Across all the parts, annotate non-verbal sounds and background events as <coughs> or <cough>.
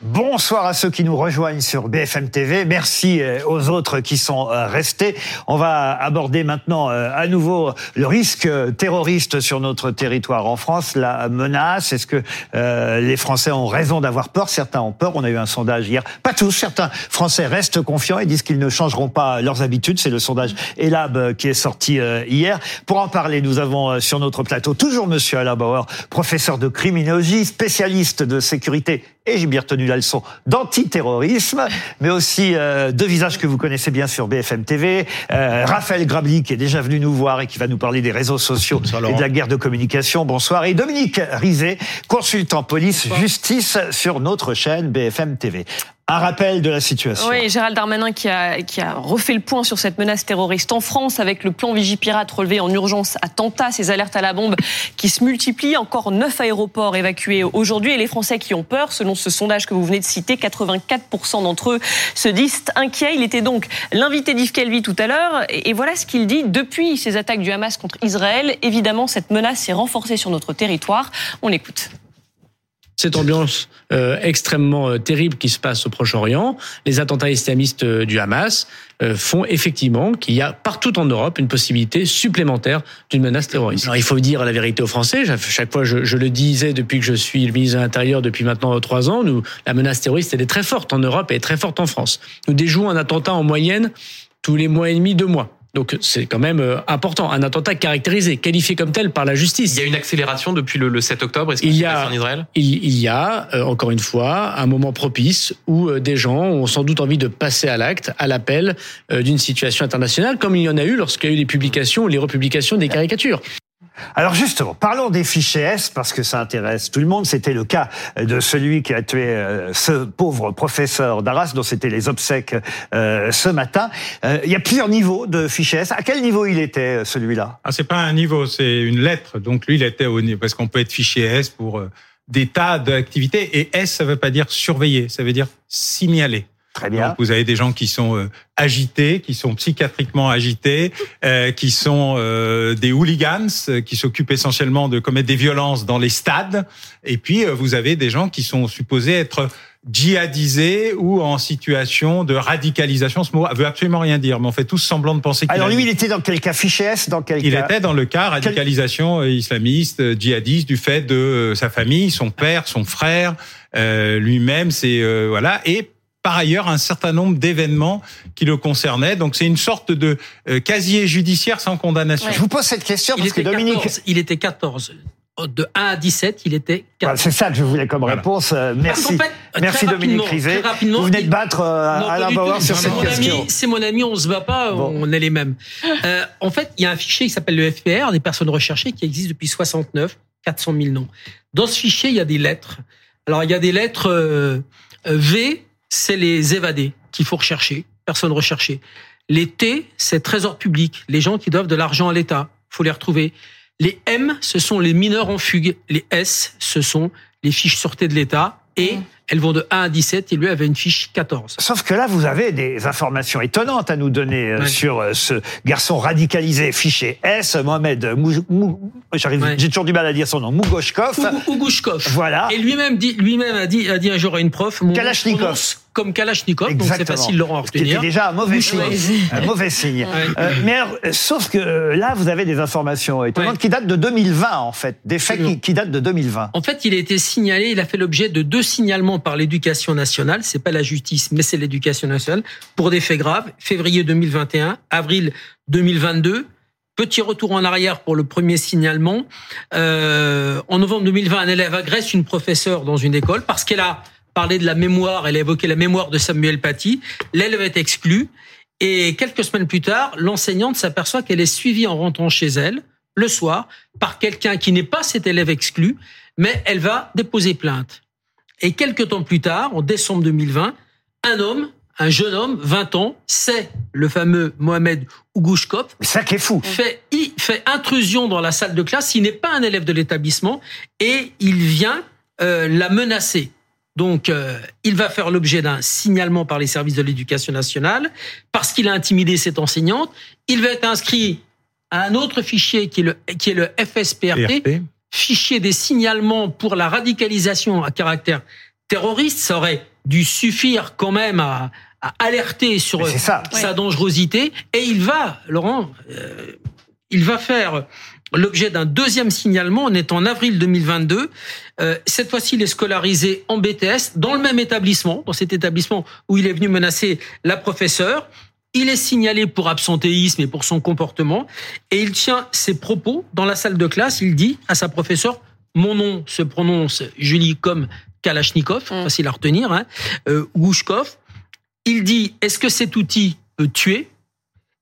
Bonsoir à ceux qui nous rejoignent sur BFM TV. Merci euh, aux autres qui sont euh, restés. On va aborder maintenant euh, à nouveau le risque terroriste sur notre territoire en France, la menace. Est-ce que les Français ont raison d'avoir peur? Certains ont peur. On a eu un sondage hier. Pas tous. Certains Français restent confiants et disent qu'ils ne changeront pas leurs habitudes. C'est le sondage Elab qui est sorti hier. Pour en parler, nous avons sur notre plateau toujours Monsieur Alain Bauer, professeur de criminologie, spécialiste de sécurité et j'ai bien retenu la leçon d'antiterrorisme, mais aussi euh, deux visages que vous connaissez bien sur BFM TV. Euh, Raphaël Grabli, qui est déjà venu nous voir et qui va nous parler des réseaux sociaux et de la guerre de communication. Bonsoir. Et Dominique Rizet, consultant police-justice sur notre chaîne BFM TV. Un rappel de la situation. Oui, Gérald Darmanin qui a, qui a refait le point sur cette menace terroriste en France avec le plan Vigipirate relevé en urgence attentat, ces alertes à la bombe qui se multiplient. Encore neuf aéroports évacués aujourd'hui et les Français qui ont peur, selon ce sondage que vous venez de citer, 84% d'entre eux se disent inquiets. Il était donc l'invité d'Yves Kelvy tout à l'heure et voilà ce qu'il dit. Depuis ces attaques du Hamas contre Israël, évidemment, cette menace s'est renforcée sur notre territoire. On l'écoute cette ambiance euh, extrêmement euh, terrible qui se passe au Proche-Orient, les attentats islamistes euh, du Hamas font effectivement qu'il y a partout en Europe une possibilité supplémentaire d'une menace terroriste. Alors il faut dire la vérité aux Français. Chaque fois, je, je le disais depuis que je suis le ministre de l'Intérieur depuis maintenant trois ans, nous, la menace terroriste elle est très forte en Europe et très forte en France. Nous déjouons un attentat en moyenne tous les mois et demi, deux mois. Donc c'est quand même euh, important. Un attentat caractérisé, qualifié comme tel par la justice. Il y a une accélération depuis le, 7 octobre. Est-ce il y a en Israël? il, y a euh, encore une fois un moment propice où euh, des gens ont sans doute envie de passer à l'acte, à l'appel d'une situation internationale, comme il y en a eu lorsqu'il y a eu les publications, les republications des caricatures. Alors justement, parlons des fichiers S parce que ça intéresse tout le monde. C'était le cas de celui qui a tué euh, ce pauvre professeur d'Arras dont c'était les obsèques euh, ce matin. Euh, il y a plusieurs niveaux de fichiers S. À quel niveau il était celui-là? Ah, c'est pas un niveau, c'est une lettre. Donc lui, il était au niveau parce qu'on peut être fichier S pour des tas d'activités et S, ça veut pas dire surveiller, ça veut dire signaler. Très bien. Donc vous avez des gens qui sont euh, agités, qui sont psychiatriquement agités, euh, qui sont euh, des hooligans, euh, qui s'occupent essentiellement de commettre des violences dans les stades. Et puis vous avez des gens qui sont supposés être djihadisés ou en situation de radicalisation. Ce mot veut absolument rien dire, mais on fait tous semblant de penser qu'il Alors lui, il était dans quel cas? Fiché S Dans quel il était dans le cas radicalisation islamiste, djihadiste, du fait de sa famille, son père, son frère, lui-même, c'est voilà, et par ailleurs un certain nombre d'événements qui le concernaient. Donc c'est une sorte de euh, casier judiciaire sans condamnation. Je vous pose cette question parce que Dominique... il était 14 de 1 à 17, il était 14. c'est ça que je voulais comme réponse. Euh, merci. merci Dominique Rizet. Vous venez de battre euh, Alain Bauer sur cette question. C'est mon ami, on se bat pas, on est les mêmes. Euh, en fait, il y a un fichier qui s'appelle le FPR, des personnes recherchées, qui existe depuis 69, 400 000 noms. Dans ce fichier, il y a des lettres. Alors, il y a des lettres euh, V, c'est les évadés qu'il faut rechercher, personnes recherchées. Les T, c'est trésor public, les gens qui doivent de l'argent à l'État, faut les retrouver. Les M, ce sont les mineurs en fugue. Les S, ce sont les fiches sûreté de l'État. Et mmh. Elles vont de 1 à 17 et lui avait une fiche 14. Sauf que là, vous avez des informations étonnantes à nous donner euh, sur euh, ce garçon radicalisé fiché S, Mohamed Mou, j'arrive, j'ai toujours du mal à dire son nom, Mougoshkov. Mougoshkov. Voilà. Et lui-même dit, lui-même a dit, a dit un jour à une prof, mon, Kalachnikov comme Kalachnikov, donc c'est facile Laurent à retenir. C'était déjà un mauvais signe. un mauvais signe. <laughs> Euh, mais sauf que euh, là, vous avez des informations étonnantes qui datent de 2020 en fait, des faits qui, qui, datent de 2020. En fait, il a été signalé, il a fait l'objet de deux signalements par l'éducation nationale. C'est pas la justice, mais c'est l'éducation nationale pour des faits graves. Février 2021, avril 2022. Petit retour en arrière pour le premier signalement. Euh, en novembre 2020, un élève agresse une professeure dans une école parce qu'elle a parlé de la mémoire, elle a évoqué la mémoire de Samuel Paty. L'élève est exclu. Et quelques semaines plus tard, l'enseignante s'aperçoit qu'elle est suivie en rentrant chez elle, le soir, par quelqu'un qui n'est pas cet élève exclu, mais elle va déposer plainte. Et quelques temps plus tard, en décembre 2020, un homme, un jeune homme, 20 ans, c'est le fameux Mohamed Ougouchkov. Ça qui est fou. Fait, il fait intrusion dans la salle de classe. Il n'est pas un élève de l'établissement et il vient euh, la menacer. Donc, euh, il va faire l'objet d'un signalement par les services de l'éducation nationale parce qu'il a intimidé cette enseignante. Il va être inscrit à un autre fichier qui est le, qui est le FSPRT, PRT. fichier des signalements pour la radicalisation à caractère terroriste, ça aurait dû suffire quand même à, à alerter sur ça. sa dangerosité. Et il va, Laurent, euh, il va faire l'objet d'un deuxième signalement. On est en avril 2022. Euh, cette fois-ci, il est scolarisé en BTS dans le même établissement, dans cet établissement où il est venu menacer la professeure. Il est signalé pour absentéisme et pour son comportement. Et il tient ses propos dans la salle de classe. Il dit à sa professeure, mon nom se prononce Julie comme Kalachnikov, Mm. facile à retenir, hein, euh, Gouchkov. Il dit, est-ce que cet outil peut tuer?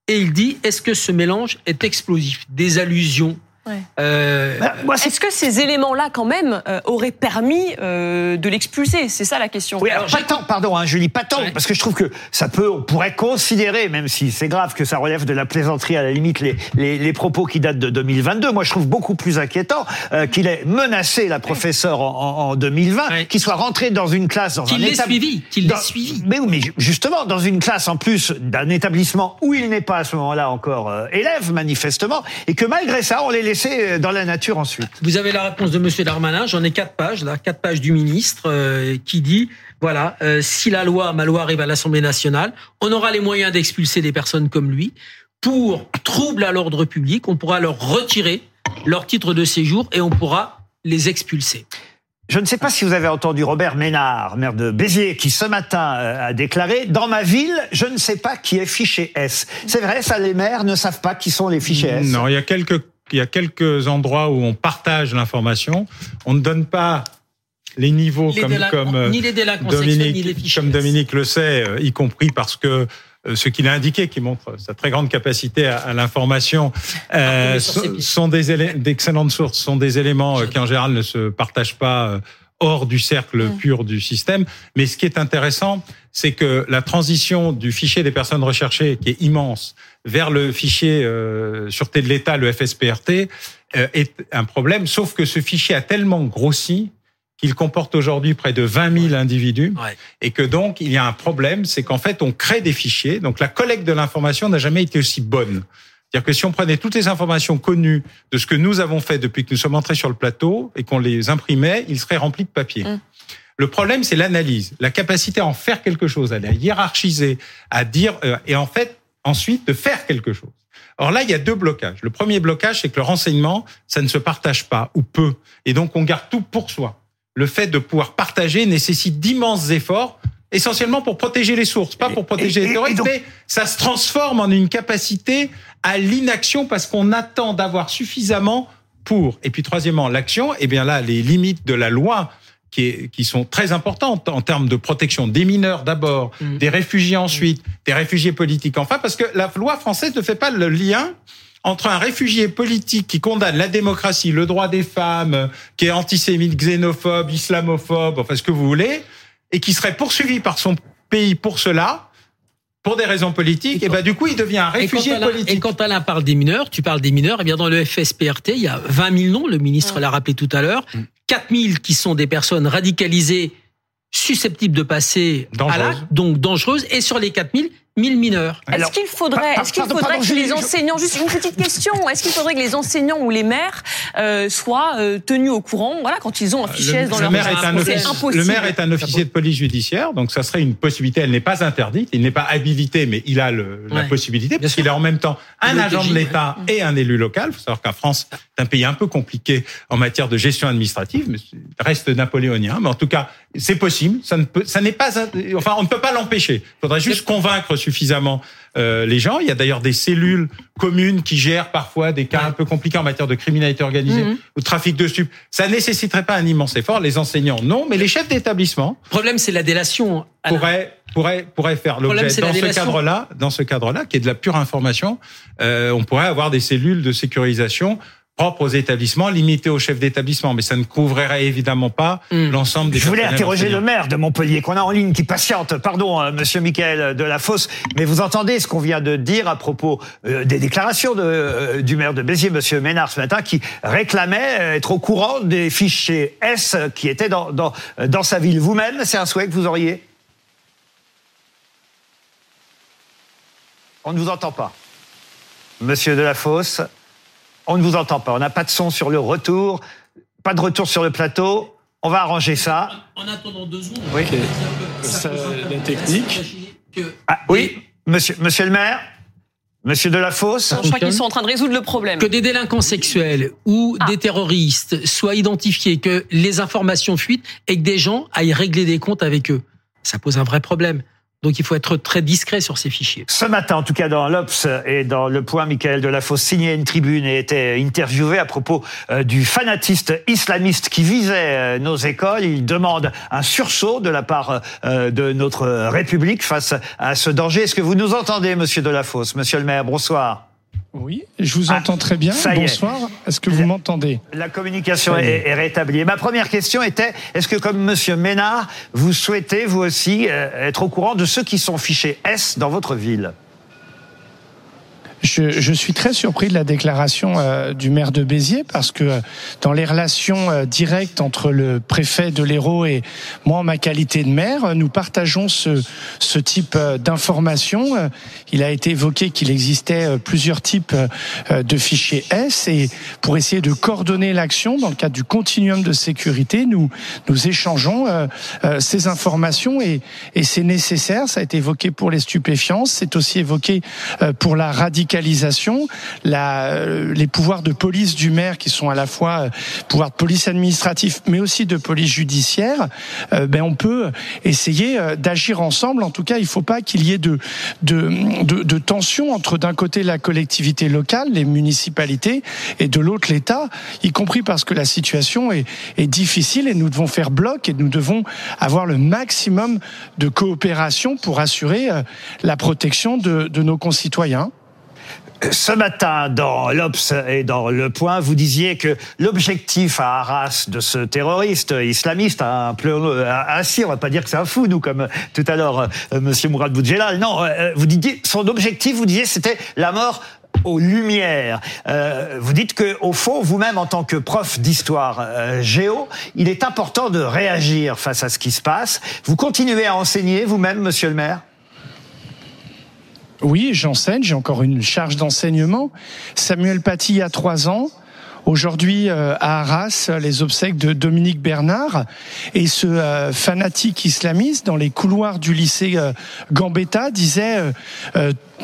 Et il dit, est-ce que ce mélange est explosif? Des allusions. Ouais. Euh, Bah, Est-ce que ces éléments-là, quand même, euh, auraient permis euh, de l'expulser? C'est ça la question. Oui, alors, pas tant, pardon, hein, Julie, pas tant, Ouais. parce que je trouve que ça peut, on pourrait considérer, même si c'est grave que ça relève de la plaisanterie à la limite, les, les, les propos qui datent de 2022. Moi, je trouve beaucoup plus inquiétant euh, qu'il ait menacé la professeure en, en, en 2020, Ouais. qu'il soit rentré dans une classe, dans un qu'il l'ait étab- suivi, qu'il l'ait suivi. Mais oui, mais ju- justement, dans une classe en plus d'un établissement où il n'est pas à ce moment-là encore euh, élève, manifestement, et que malgré ça, on l'ait laissé euh, dans la nature ensuite. Vous avez la réponse de Monsieur Darmanin. J'en ai quatre pages, là, quatre pages du ministre euh, qui dit voilà, euh, si la loi, ma loi arrive à l'Assemblée nationale, on aura les moyens d'expulser des personnes comme lui pour trouble à l'ordre public. On pourra leur retirer leur titre de séjour et on pourra les expulser. Je ne sais pas si vous avez entendu Robert Ménard, maire de Béziers, qui ce matin a déclaré Dans ma ville, je ne sais pas qui est fiché S. C'est vrai, ça, les maires ne savent pas qui sont les fichés S. Non, il y a quelques il y a quelques endroits où on partage l'information. On ne donne pas les niveaux Les comme comme euh, ni les délinquants sexuels, ni les Dominique fichiers comme. Dominique le sait, euh, y compris parce que euh, ce qu'il a indiqué, qui montre sa très grande capacité à, à l'information, euh, sur ses sont, des d'excellentes sources, sont des éléments euh, qui en général ne se partagent pas euh, hors du cercle pur du système. Mais ce qui est intéressant, c'est que la transition du fichier des personnes recherchées, qui est immense, vers le fichier euh, sûreté de l'État, le FSPRT, euh, est un problème. Sauf que ce fichier a tellement grossi qu'il comporte aujourd'hui près de 20 000 individus Ouais. et que donc il y a un problème, c'est qu'en fait on crée des fichiers. Donc la collecte de l'information n'a jamais été aussi bonne. C'est-à-dire que si on prenait toutes les informations connues de ce que nous avons fait depuis que nous sommes entrés sur le plateau et qu'on les imprimait, ils seraient remplis de papier. Mm. Le problème, c'est l'analyse, la capacité à en faire quelque chose, à la hiérarchiser, à dire euh, et en fait ensuite de faire quelque chose. Or là, il y a deux blocages. Le premier blocage, c'est que le renseignement, ça ne se partage pas ou peu, et donc on garde tout pour soi. Le fait de pouvoir partager nécessite d'immenses efforts, essentiellement pour protéger les sources, pas pour protéger et- et les terroristes, donc- mais ça se transforme en une capacité à l'inaction parce qu'on attend d'avoir suffisamment pour. Et puis troisièmement, l'action, eh bien là, les limites de la loi qui, est- qui sont très importantes en termes de protection des mineurs d'abord, Mm. des réfugiés ensuite, des réfugiés politiques enfin, parce que la loi française ne fait pas le lien entre un réfugié politique qui condamne la démocratie, le droit des femmes, qui est antisémite, xénophobe, islamophobe, enfin ce que vous voulez, et qui serait poursuivi par son pays pour cela, pour des raisons politiques, et, ben du coup il devient un Et réfugié politique. et quand Alain parle des mineurs, tu parles des mineurs, et bien dans le FSPRT, il y a 20 000 noms, le ministre l'a rappelé tout à l'heure, 4 000 qui sont des personnes radicalisées susceptibles de passer à l'acte, donc dangereuses, et sur les 4 000, 1000 mineurs. Est-ce qu'il faudrait, est-ce qu'il pardon, faudrait pardon, que les je- enseignants, juste une petite question, est-ce qu'il faudrait que les enseignants ou les maires euh, soient euh, tenus au courant, voilà, quand ils ont un fichier S dans le, leur maire est un c'est officier, impossible. le maire est un officier de police judiciaire, donc ça serait une possibilité. Elle n'est pas interdite, il n'est pas habilité, mais il a le, la possibilité, parce qu'il est en même temps un Le agent de l'État et un élu local. Il faut savoir qu'en France, c'est un pays un peu compliqué en matière de gestion administrative, mais reste napoléonien. Mais en tout cas, c'est possible. Ça ne peut, ça n'est pas, enfin, on ne peut pas l'empêcher. Il faudrait juste convaincre suffisamment euh, les gens. Il y a d'ailleurs des cellules communes qui gèrent parfois des cas un peu compliqués en matière de criminalité organisée Mhm. ou de trafic de stupes. Ça nécessiterait pas un immense effort. Les enseignants, non, mais les chefs d'établissement Le problème, c'est la délation. Alain. pourraient pourraient pourraient faire problème, l'objet c'est la dans ce cadre-là, dans ce cadre-là, qui est de la pure information. euh, on pourrait avoir des cellules de sécurisation propres aux établissements, limitées aux chefs d'établissement, mais ça ne couvrirait évidemment pas Mm. l'ensemble des. Je voulais interroger le maire de Montpellier qu'on a en ligne qui patiente. Pardon, euh, Monsieur Michael Delafosse, mais vous entendez ce qu'on vient de dire à propos euh, des déclarations de, euh, du maire de Béziers, Monsieur Ménard, ce matin, qui réclamait euh, être au courant des fichiers S qui étaient dans, dans, dans sa ville. Vous-même, c'est un souhait que vous auriez? On ne vous entend pas. Monsieur Delafosse. On ne vous entend pas. On n'a pas de son sur le retour. Pas de retour sur le plateau. On va arranger ça. En attendant deux secondes, Oui. Ça, la technique. Ah, oui, monsieur, monsieur le maire Monsieur Delafosse Je crois qu'ils sont en train de résoudre le problème. que des délinquants sexuels ou Ah. des terroristes soient identifiés, que les informations fuitent et que des gens aillent régler des comptes avec eux. Ça pose un vrai problème. Donc il faut être très discret sur ces fichiers. Ce matin, en tout cas dans l'Obs et dans Le Point, Michael Delafosse signait une tribune et était interviewé à propos euh, du fanatiste islamiste qui visait euh, nos écoles. Il demande un sursaut de la part euh, de notre République face à ce danger. Est-ce que vous nous entendez, monsieur Delafosse Monsieur le maire, bonsoir. Oui, je vous Ah, entends très bien. est. Bonsoir. Est-ce que vous m'entendez La communication est, est rétablie. Et ma première question était, est-ce que comme monsieur Ménard, vous souhaitez, vous aussi, euh, être au courant de ceux qui sont fichés S dans votre ville? Je, je suis très surpris de la déclaration euh, du maire de Béziers parce que euh, dans les relations euh, directes entre le préfet de l'Hérault et moi en ma qualité de maire, nous partageons ce, ce type d'informations. Il a été évoqué qu'il existait plusieurs types de fichiers S et pour essayer de coordonner l'action dans le cadre du continuum de sécurité, nous nous échangeons ces informations et, et c'est nécessaire. Ça a été évoqué pour les stupéfiants, c'est aussi évoqué pour la radicalisation, la, euh, les pouvoirs de police du maire qui sont à la fois euh, pouvoirs de police administratif, mais aussi de police judiciaire. euh, ben on peut essayer euh, d'agir ensemble. En tout cas, il ne faut pas qu'il y ait de de, de, de tension entre d'un côté la collectivité locale, les municipalités, et de l'autre l'État, y compris parce que la situation est, est difficile et nous devons faire bloc et nous devons avoir le maximum de coopération pour assurer la protection de, de nos concitoyens. Ce matin, dans l'Obs et dans Le Point, vous disiez que l'objectif à Arras de ce terroriste islamiste, un peu assis, on va pas dire que c'est un fou, nous, comme tout à l'heure, euh, Monsieur Mourad Boudjelal. Non, euh, vous disiez, son objectif, vous disiez, c'était la mort aux lumières. Euh, vous dites que, au fond, vous-même, en tant que prof d'histoire euh, géo, il est important de réagir face à ce qui se passe. Vous continuez à enseigner vous-même, Monsieur le Maire? Oui, j'enseigne, j'ai encore une charge d'enseignement. Samuel Paty a trois ans. Aujourd'hui, euh, à Arras, les obsèques de Dominique Bernard et ce euh, fanatique islamiste dans les couloirs du lycée euh, Gambetta disait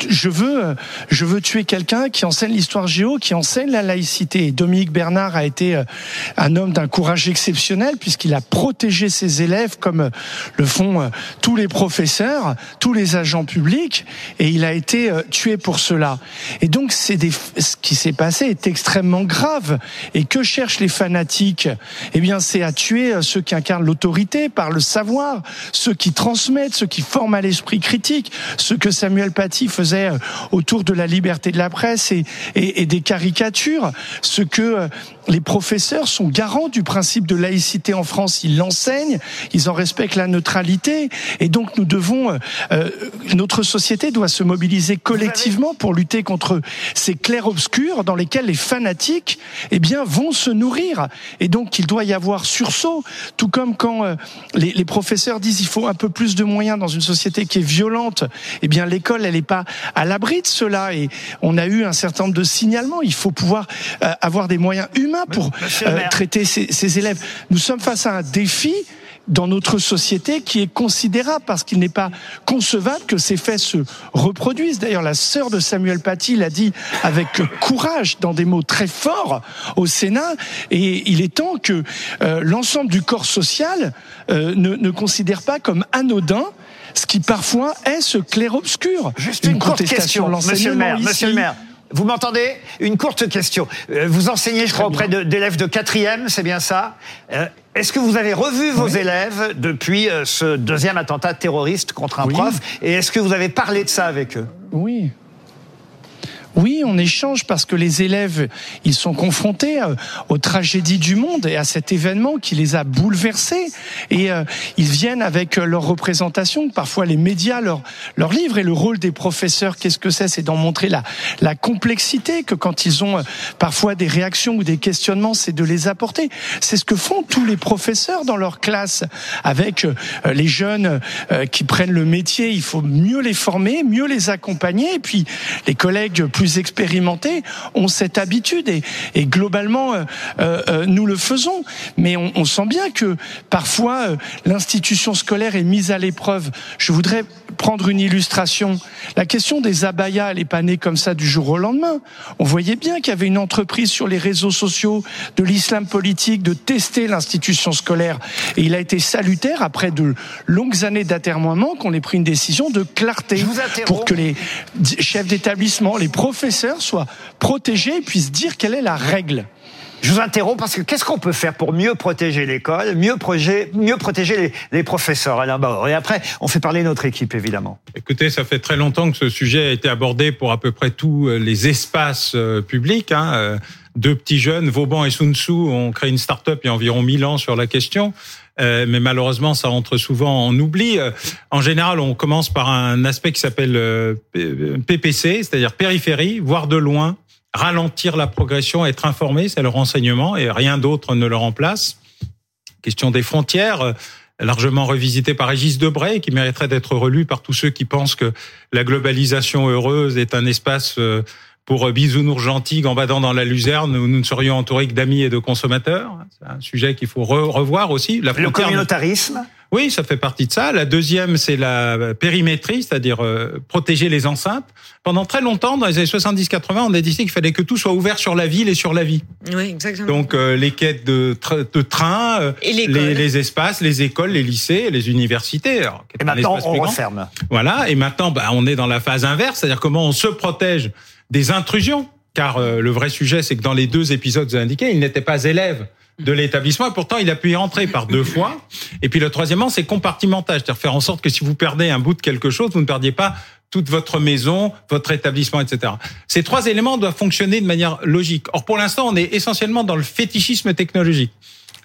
je veux, je veux tuer quelqu'un qui enseigne l'histoire géo, qui enseigne la laïcité. Et Dominique Bernard a été un homme d'un courage exceptionnel puisqu'il a protégé ses élèves comme le font tous les professeurs, tous les agents publics, et il a été tué pour cela. Et donc, c'est des, ce qui s'est passé est extrêmement grave. Et que cherchent les fanatiques? Eh bien, c'est à tuer euh, ceux qui incarnent l'autorité par le savoir, ceux qui transmettent, ceux qui forment à l'esprit critique, ce que Samuel Paty faisait euh, autour de la liberté de la presse et, et, et des caricatures, ce que euh, les professeurs sont garants du principe de laïcité en France. Ils l'enseignent, ils en respectent la neutralité, et donc nous devons, euh, notre société doit se mobiliser collectivement pour lutter contre ces clairs-obscurs dans lesquels les fanatiques, eh bien, vont se nourrir. Et donc il doit y avoir sursaut, tout comme quand euh, les, les professeurs disent il faut un peu plus de moyens dans une société qui est violente. Eh bien, l'école, elle n'est pas à l'abri de cela, et on a eu un certain nombre de signalements. Il faut pouvoir euh, avoir des moyens humains pour euh, traiter ces, ces élèves. Nous sommes face à un défi dans notre société qui est considérable parce qu'il n'est pas concevable que ces faits se reproduisent. D'ailleurs, la sœur de Samuel Paty l'a dit avec courage, dans des mots très forts, au Sénat. Et il est temps que euh, l'ensemble du corps social euh, ne, ne considère pas comme anodin ce qui parfois est ce clair-obscur. Juste une, courte question, monsieur le maire. Monsieur le maire. Vous m'entendez? Une courte question. Euh, Vous enseignez, je crois, auprès d'élèves de quatrième, c'est bien ça? Est-ce que vous avez revu vos élèves depuis euh, ce deuxième attentat terroriste contre un Oui. prof? Et est-ce que vous avez parlé de ça avec eux? Oui. Oui, on échange parce que les élèves, ils sont confrontés euh, aux tragédies du monde et à cet événement qui les a bouleversés. Et euh, ils viennent avec euh, leur représentation, parfois les médias leur, leur livrent. Et le rôle des professeurs, qu'est-ce que c'est? C'est d'en montrer la, la complexité, que quand ils ont parfois des réactions ou des questionnements, c'est de les apporter. C'est ce que font tous les professeurs dans leur classe avec les jeunes qui prennent le métier. Il faut mieux les former, mieux les accompagner. Et puis les collègues plus expérimentés ont cette habitude et, et globalement euh, euh, nous le faisons. Mais on, on, sent bien que parfois l'institution scolaire est mise à l'épreuve. Je voudrais prendre une illustration. La question des abayas, elle n'est pas née comme ça du jour au lendemain. On voyait bien qu'il y avait une entreprise sur les réseaux sociaux de l'islam politique de tester l'institution scolaire. Et il a été salutaire après de longues années d'atermoiement qu'on ait pris une décision de clarté pour que les chefs d'établissement, les professeurs soient protégés et puissent dire quelle est la règle. Je vous interromps parce que qu'est-ce qu'on peut faire pour mieux protéger l'école, mieux, mieux protéger les, les, professeurs, Alain Bauer? Et après, on fait parler notre équipe, évidemment. Écoutez, ça fait très longtemps que ce sujet a été abordé pour à peu près tous euh, les espaces euh, publics. Hein. Euh, deux petits jeunes, Vauban et Sun Tzu, ont créé une start-up il y a environ 1000 ans sur la question. Euh, mais malheureusement, ça entre souvent en oubli. En général, on commence par un aspect qui s'appelle PPC, c'est-à-dire périphérie, voir de loin, ralentir la progression, être informé, c'est le renseignement et rien d'autre ne le remplace. Question des frontières, euh, largement revisité par Régis Debray, qui mériterait d'être relu par tous ceux qui pensent que la globalisation heureuse est un espace euh, pour bisounours gentils gambadant dans la luzerne où nous ne serions entourés que d'amis et de consommateurs. C'est un sujet qu'il faut revoir aussi. La le communautarisme oui, ça fait partie de ça. La deuxième, c'est la périmétrie, c'est-à-dire euh, protéger les enceintes. Pendant très longtemps, dans les années 70-80, on a décidé qu'il fallait que tout soit ouvert sur la ville et sur la vie. Oui, exactement. Donc euh, les quêtes de, de train, euh, les, les, espaces, les écoles, les lycées, les universités. et maintenant, on referme. Voilà. Et maintenant, bah, on est dans la phase inverse, c'est-à-dire comment on se protège des intrusions. Car le vrai sujet, c'est que dans les deux épisodes vous indiqués, il n'était pas élève de l'établissement. Et pourtant, il a pu y rentrer par deux fois. Et puis le troisièmement, c'est compartimentage, c'est-à-dire faire en sorte que si vous perdez un bout de quelque chose, vous ne perdiez pas toute votre maison, votre établissement, etc. Ces trois éléments doivent fonctionner de manière logique. Or, pour l'instant, on est essentiellement dans le fétichisme technologique.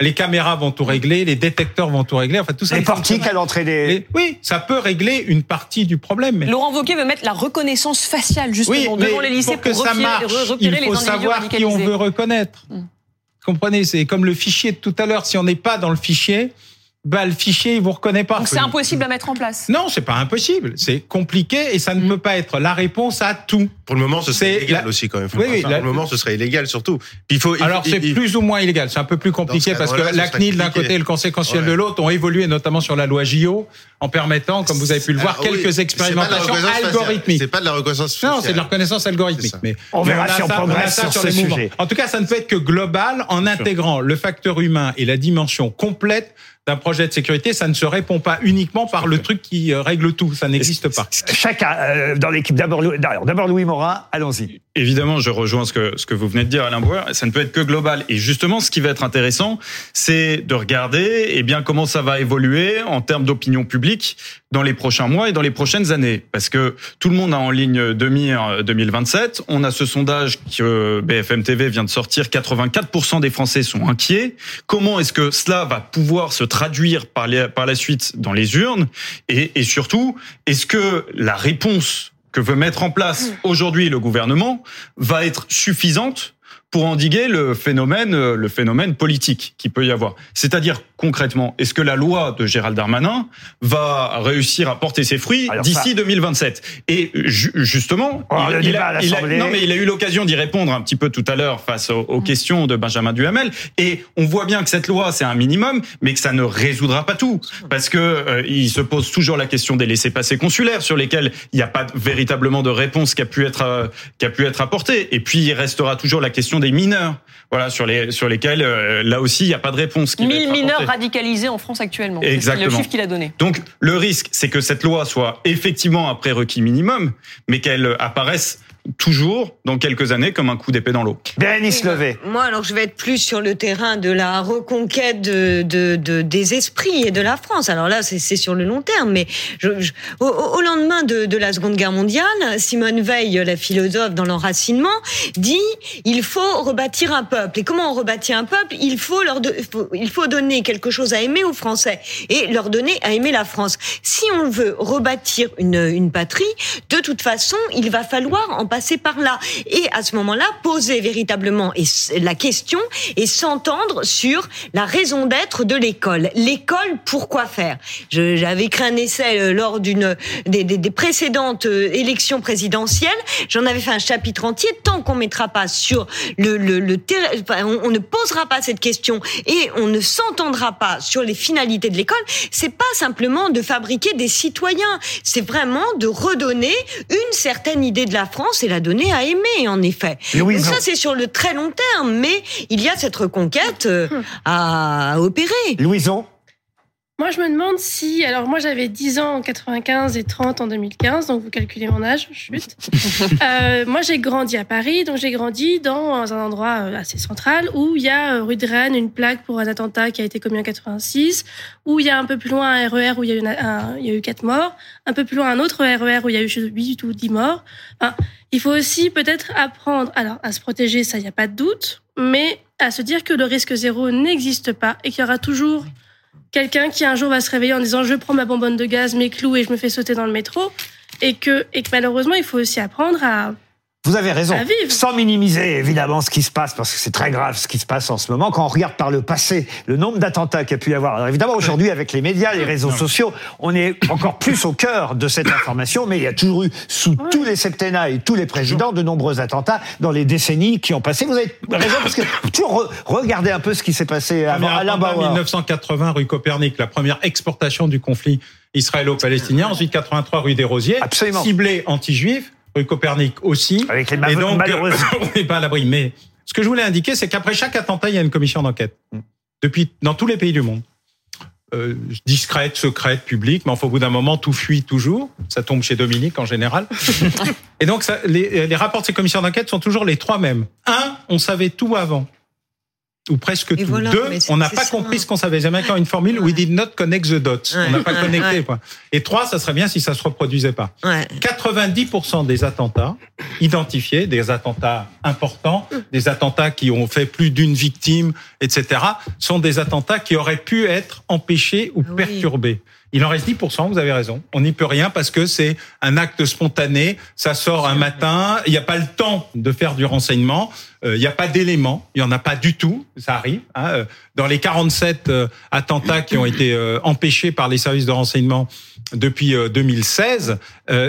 Les caméras vont tout régler, les détecteurs vont tout régler. Enfin, tout ça. Les portiques à l'entrée des. oui, ça peut régler une partie du problème. Mais... Laurent Wauquiez veut mettre la reconnaissance faciale justement devant les lycées pour, que ça marche, il faut savoir qui on veut reconnaître. Hmm comprenez C'est comme le fichier de tout à l'heure. Si on n'est pas dans le fichier, bah, le fichier, il vous reconnaît pas. Donc c'est impossible à mettre en place. Non, c'est pas impossible. C'est compliqué et ça ne mm. peut pas être la réponse à tout. Pour le moment, ce serait illégal aussi quand même. oui, Pour le moment, ce serait illégal surtout. il faut. Alors c'est plus ou moins illégal. C'est un peu plus compliqué parce que la CNIL d'un côté et le Conseil constitutionnel de l'autre ont évolué notamment sur la loi JO en permettant, comme vous avez pu le voir, ah quelques expérimentations algorithmiques. C'est pas de la reconnaissance. Non, c'est de la reconnaissance algorithmique. Mais on verra si on progresse sur ce sujet. En tout cas, ça ne peut être que global en intégrant le facteur humain et la dimension complète d'un projet de sécurité, ça ne se répond pas uniquement par le truc qui euh, règle tout. Ça n'existe pas. Chacun euh, dans l'équipe. D'abord, d'abord Louis Morin. Allons-y. Évidemment, je rejoins ce que ce que vous venez de dire, Alain Bauer. Ça ne peut être que global. Et justement, ce qui va être intéressant, c'est de regarder, eh bien, comment ça va évoluer en termes d'opinion publique dans les prochains mois et dans les prochaines années. Parce que tout le monde a en ligne demi 2027. On a ce sondage que BFM TV vient de sortir. 84% des Français sont inquiets. Comment est-ce que cela va pouvoir se traduire par, par la suite dans les urnes et, et surtout, est-ce que la réponse que veut mettre en place aujourd'hui le gouvernement va être suffisante pour endiguer le phénomène, le phénomène politique qui peut y avoir? C'est-à-dire concrètement, est-ce que la loi de Gérald Darmanin va réussir à porter ses fruits d'ici 2027 Et justement, oh, il, a, non mais il a eu l'occasion d'y répondre un petit peu tout à l'heure face aux, mm. questions de Benjamin Duhamel. Et on voit bien que cette loi c'est un minimum, mais que ça ne résoudra pas tout, parce que euh, il se pose toujours la question des laissés-passer consulaires sur lesquels il n'y a pas véritablement de réponse qui a pu être euh, qui a pu être apportée. Et puis il restera toujours la question des mineurs, voilà sur les sur lesquels euh, là aussi il n'y a pas de réponse. Qui 1000 mineurs radicalisés en France actuellement. Exactement. C'est le chiffre qu'il a donné. Donc le risque, c'est que cette loi soit effectivement un prérequis minimum, mais qu'elle apparaisse toujours dans quelques années comme un coup d'épée dans l'eau. Bérénice Levé. Moi, alors je vais être plus sur le terrain de la reconquête de, de, de des esprits et de la France. Alors là, c'est sur le long terme, mais je, au, lendemain de, de, la Seconde Guerre mondiale, Simone Veil, la philosophe dans l'enracinement, dit il faut rebâtir un peuple. Et comment on rebâtit un peuple? Il faut leur il faut donner quelque chose à aimer aux Français et leur donner à aimer la France. Si on veut rebâtir une, une patrie, de toute façon, il va falloir en passer passer par là. Et à ce moment-là, poser véritablement la question et s'entendre sur la raison d'être de l'école. L'école, pourquoi faire? J'avais écrit un essai euh, lors d'une des, précédentes euh, élections présidentielles. J'en avais fait un chapitre entier. Tant qu'on mettra pas sur le, on, ne posera pas cette question et on ne s'entendra pas sur les finalités de l'école, c'est pas simplement de fabriquer des citoyens, c'est vraiment de redonner une certaine idée de la France la donner à aimer, en effet. Donc ça, c'est sur le très long terme, mais il y a cette reconquête euh, à opérer. Louison moi, je me demande si. Alors, moi, j'avais 10 ans en 95 et 30 en 2015, donc vous calculez mon âge, chute. <laughs> euh, moi, j'ai grandi à Paris, donc j'ai grandi dans un endroit euh, assez central où il y a euh, rue de Rennes une plaque pour un attentat qui a été commis en 86, où il y a un peu plus loin un RER où il y a il y a eu 4 morts, un peu plus loin un autre RER où il y a eu 8 ou 10 morts. Enfin, il faut aussi peut-être apprendre, alors, à se protéger, ça, il n'y a pas de doute, mais à se dire que le risque zéro n'existe pas et qu'il y aura toujours quelqu'un qui un jour va se réveiller en disant je prends ma bonbonne de gaz, mes clous et je me fais sauter dans le métro, et que, et que malheureusement il faut aussi apprendre à vous avez raison. Sans minimiser évidemment ce qui se passe, parce que c'est très grave ce qui se passe en ce moment. Quand on regarde par le passé le nombre d'attentats qu'il y a pu y avoir. Alors évidemment, aujourd'hui, avec les médias, les réseaux sociaux, on est encore plus au cœur de cette information, mais il y a toujours eu, sous tous les septennats et tous les présidents, de nombreux attentats dans les décennies qui ont passé. Vous avez raison, parce que toujours regardez un peu ce qui s'est passé avant Alain 1980, rue Copernic, la première exportation du conflit israélo-palestinien. Ensuite, 83, rue des Rosiers. Absolument. Ciblé anti-juif Copernic aussi. Avec les et donc, <laughs> on n'est pas à l'abri. Mais ce que je voulais indiquer, c'est qu'après chaque attentat, il y a une commission d'enquête. Mm. Depuis, dans tous les pays du monde. Euh, discrète, secrète, publique, mais enfin, au bout d'un moment, tout fuit toujours. Ça tombe chez Dominique en général. <laughs> et donc, ça, les, les rapports de ces commissions d'enquête sont toujours les trois mêmes. Un, on savait tout avant ou presque tout. Deux, on n'a pas compris ce qu'on savait. J'aime encore une formule, we did not connect the dots. on n'a pas connecté. Quoi. Et trois, ça serait bien si ça se reproduisait pas. 90% des attentats identifiés, des attentats importants, des attentats qui ont fait plus d'une victime, etc., sont des attentats qui auraient pu être empêchés ou ah perturbés. Il en reste 10%, vous avez raison. On n'y peut rien parce que c'est un acte spontané, ça sort un matin, il n'y a pas le temps de faire du renseignement, il n'y a pas d'éléments, il n'y en a pas du tout, ça arrive. Hein. Euh, dans les 47 euh, attentats qui ont été empêchés par les services de renseignement depuis 2016,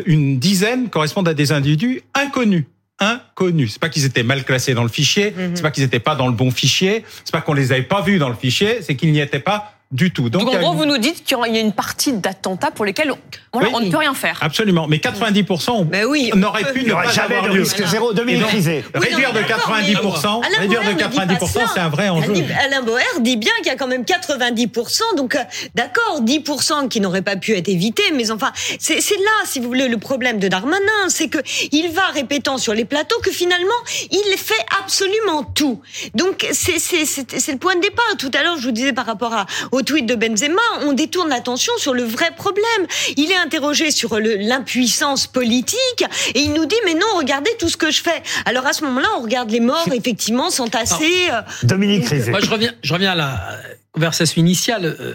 une dizaine correspondent à des individus inconnus inconnus. C'est pas qu'ils étaient mal classés dans le fichier, mhm. c'est pas qu'ils n'étaient pas dans le bon fichier, c'est pas qu'on les avait pas vus dans le fichier, c'est qu'ils n'y étaient pas du tout. Donc, en gros, vous nous dites qu'il y a une partie d'attentats pour lesquels on, ne peut rien faire. Absolument, mais 90% on ben oui, n'aurait pu ne pas jamais avoir lieu. risque zéro de réduire de 90%, réduire de 90%, c'est un vrai enjeu. Alain Boer dit bien qu'il y a quand même 90%, donc euh, d'accord, 10% qui n'auraient pas pu être évités, mais enfin, c'est là, si vous voulez, le problème de Darmanin, c'est que il va répétant sur les plateaux que finalement, il fait absolument tout. Donc c'est le point de départ. Tout à l'heure, je vous disais par rapport à, au tweet de Benzema, on détourne l'attention sur le vrai problème. Il est interrogé sur l'impuissance politique et il nous dit mais non, regardez tout ce que je fais. Alors à ce moment-là, on regarde les morts effectivement s'entasser. Euh, Dominique Rizet. Moi je reviens, je reviens à la conversation initiale. Euh,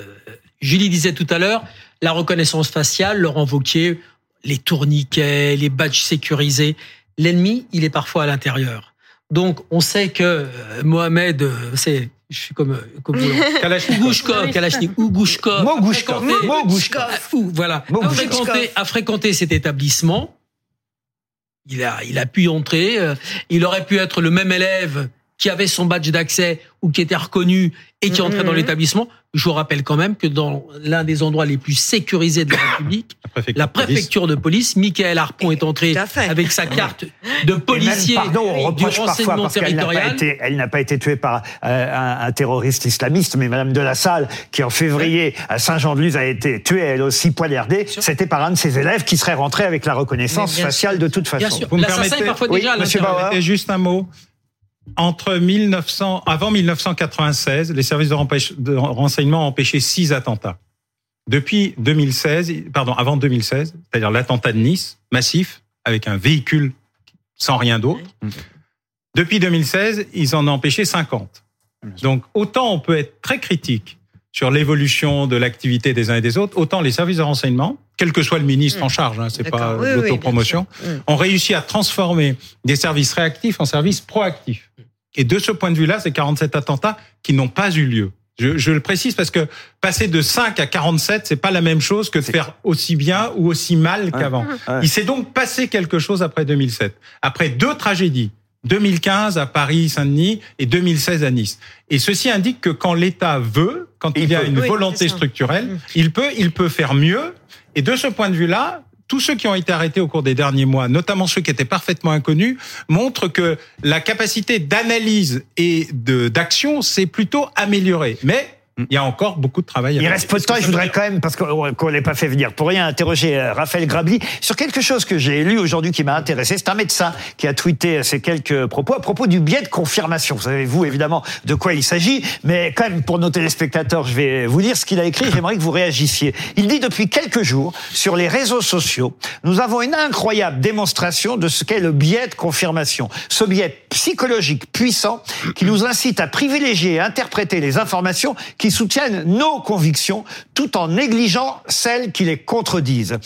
Julie disait tout à l'heure la reconnaissance faciale, Laurent Vauquier, les tourniquets, les badges sécurisés. L'ennemi, il est parfois à l'intérieur. Donc, on sait que euh, Mohamed, c'est je suis comme, comme <laughs> Kalachnikov, Kalachnikov, Ougushkov. Voilà. A fréquenté, a fréquenté cet établissement. Il a, il a pu y entrer. Euh, il aurait pu être le même élève qui avait son badge d'accès ou qui était reconnu et qui entrait dans mm-hmm. l'établissement. Je vous rappelle quand même que dans l'un des endroits les plus sécurisés de la République, <coughs> la préfecture, de, police. Michael Harpon est entré avec sa carte de policier pardon, on du renseignement territorial. Elle n'a pas, été tuée par euh, un, terroriste islamiste, mais Madame de la Salle, qui en février à Saint-Jean-de-Luz a été tuée elle aussi poignardée, c'était par un de ses élèves qui serait rentré avec la reconnaissance faciale de toute façon. Bien sûr. Vous me permettez, parfois déjà, Monsieur Bauer, juste un mot entre 1900, avant 1996, les services de, renseignement ont empêché six attentats. Depuis 2016, pardon, avant 2016, c'est-à-dire l'attentat de Nice, massif, avec un véhicule sans rien d'autre. Depuis 2016, ils en ont empêché 50. Donc, autant on peut être très critique sur l'évolution de l'activité des uns et des autres, autant les services de renseignement, quel que soit le ministre en charge, hein, c'est pas Oui, oui, l'autopromotion. Mm. ont réussi à transformer des services réactifs en services proactifs. Et de ce point de vue-là, c'est 47 attentats qui n'ont pas eu lieu. Je, je le précise parce que passer de 5 à 47, c'est pas la même chose que de faire aussi bien ou aussi mal qu'avant. ouais. Il s'est donc passé quelque chose après 2007. Après deux tragédies, 2015 à Paris, Saint-Denis et 2016 à Nice. Et ceci indique que quand l'État veut, quand il, y a peut. une Oui, volonté structurelle, il peut, il peut faire mieux. Et de ce point de vue-là, tous ceux qui ont été arrêtés au cours des derniers mois, notamment ceux qui étaient parfaitement inconnus, montrent que la capacité d'analyse et de d'action s'est plutôt améliorée. Mais il y a encore beaucoup de travail. à Il faire. reste peu de temps et je voudrais quand même, parce qu'on qu'on l'ait pas fait venir pour rien, interroger euh, Raphaël Grabli sur quelque chose que j'ai lu aujourd'hui qui m'a intéressé. C'est un médecin qui a tweeté ces quelques propos à propos du biais de confirmation. Vous savez, vous, évidemment, de quoi il s'agit, mais quand même, pour nos téléspectateurs, je vais vous lire ce qu'il a écrit. J'aimerais que vous réagissiez. Il dit depuis quelques jours, sur les réseaux sociaux, nous avons une incroyable démonstration de ce qu'est le biais de confirmation. Ce biais psychologique puissant qui nous incite à privilégier et interpréter les informations qui soutiennent nos convictions tout en négligeant celles qui les contredisent.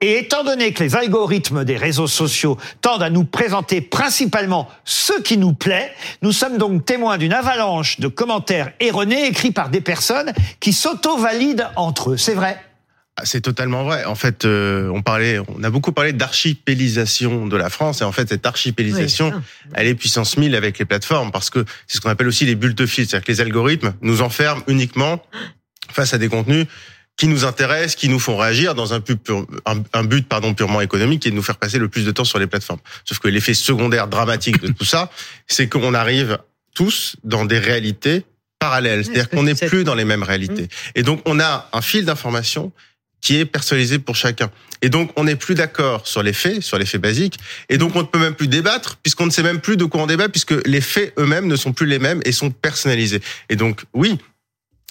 Et étant donné que les algorithmes des réseaux sociaux tendent à nous présenter principalement ce qui nous plaît, nous sommes donc témoins d'une avalanche de commentaires erronés écrits par des personnes qui s'auto-valident entre eux. C'est vrai C'est totalement vrai. En fait, euh, on parlait, on a beaucoup parlé d'archipélisation de la France, et en fait, cette archipélisation, Oui, elle est puissance 1000 avec les plateformes, parce que c'est ce qu'on appelle aussi les bulles de fil, c'est-à-dire que les algorithmes nous enferment uniquement face à des contenus qui nous intéressent, qui nous font réagir dans un, pur- un, un but pardon purement économique, qui est de nous faire passer le plus de temps sur les plateformes. Sauf que l'effet secondaire dramatique de tout ça, c'est qu'on arrive tous dans des réalités parallèles, c'est-à-dire qu'on n'est plus dans les mêmes réalités. Et donc on a un fil d'information qui est personnalisé pour chacun. Et donc, on n'est plus d'accord sur les faits, sur les faits basiques. Et donc, on ne peut même plus débattre, puisqu'on ne sait même plus de quoi on débat, puisque les faits eux-mêmes ne sont plus les mêmes et sont personnalisés. Et donc, oui,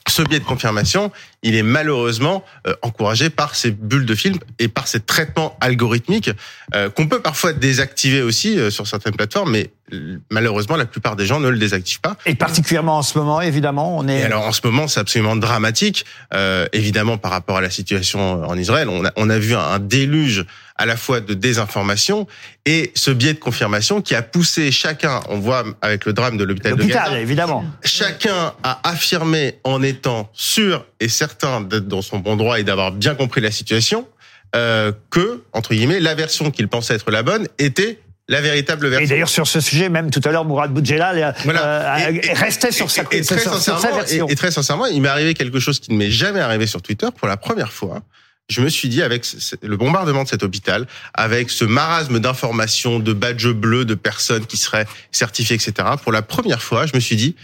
ce biais de confirmation, il est malheureusement euh, encouragé par ces bulles de film et par ces traitements algorithmiques euh, qu'on peut parfois désactiver aussi euh, sur certaines plateformes, mais euh, malheureusement, la plupart des gens ne le désactivent pas. Et particulièrement en ce moment, évidemment, on est... Et alors en ce moment, c'est absolument dramatique, euh, évidemment par rapport à la situation en Israël. On a, on a vu un, un déluge à la fois de désinformation et ce biais de confirmation qui a poussé chacun, on voit avec le drame de l'hôpital de Gaza, évidemment. chacun a affirmé en étant sûr et certain d'être dans son bon droit et d'avoir bien compris la situation, euh, que, entre guillemets, la version qu'il pensait être la bonne était la véritable version. Et d'ailleurs, sur ce sujet, même tout à l'heure, Mourad Boudjelal euh, Voilà. euh, restait sur sa, et, et très sur- sur sa sincèrement, version. et, et très sincèrement, il m'est arrivé quelque chose qui ne m'est jamais arrivé sur Twitter pour la première fois. Je me suis dit, avec le bombardement de cet hôpital, avec ce marasme d'informations, de badges bleus, de personnes qui seraient certifiées, etc., pour la première fois, je me suis dit,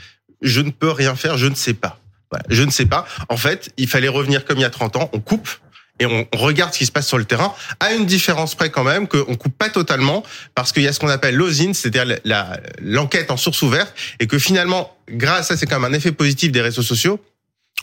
je ne peux rien faire, je ne sais pas. Voilà, je ne sais pas. En fait, il fallait revenir comme il y a 30 ans, on coupe et on regarde ce qui se passe sur le terrain, à une différence près quand même, qu'on coupe pas totalement, parce qu'il y a ce qu'on appelle l'osine, c'est-à-dire l'enquête en source ouverte, et que finalement, grâce à c'est quand même un effet positif des réseaux sociaux,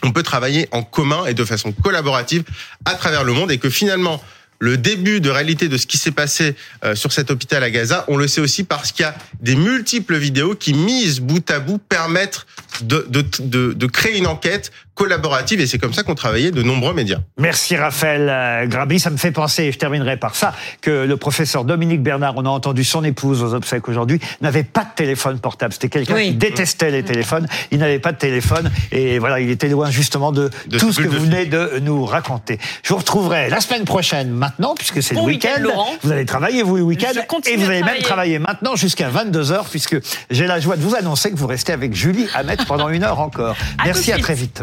on peut travailler en commun et de façon collaborative à travers le monde, et que finalement, le début de réalité de ce qui s'est passé euh, sur cet hôpital à Gaza, on le sait aussi parce qu'il y a des multiples vidéos qui, mises bout à bout, permettent de, de, de, de créer une enquête collaborative, et c'est comme ça qu'ont travaillé de nombreux médias. Merci Raphaël euh, Grabli. Ça me fait penser, et je terminerai par ça, que le professeur Dominique Bernard, on a entendu son épouse aux obsèques aujourd'hui, n'avait pas de téléphone portable. C'était quelqu'un Oui. qui détestait les téléphones. Il n'avait pas de téléphone et voilà, il était loin justement de, De tout ce que vous venez de nous raconter. Je vous retrouverai la semaine prochaine maintenant, puisque c'est Bon le week-end. Laurent. Vous allez travailler, vous, le week-end. Et vous allez même travailler. maintenant jusqu'à 22h, puisque j'ai la joie de vous annoncer que vous restez avec Julie Hamet pendant une heure encore. Merci, à très vite.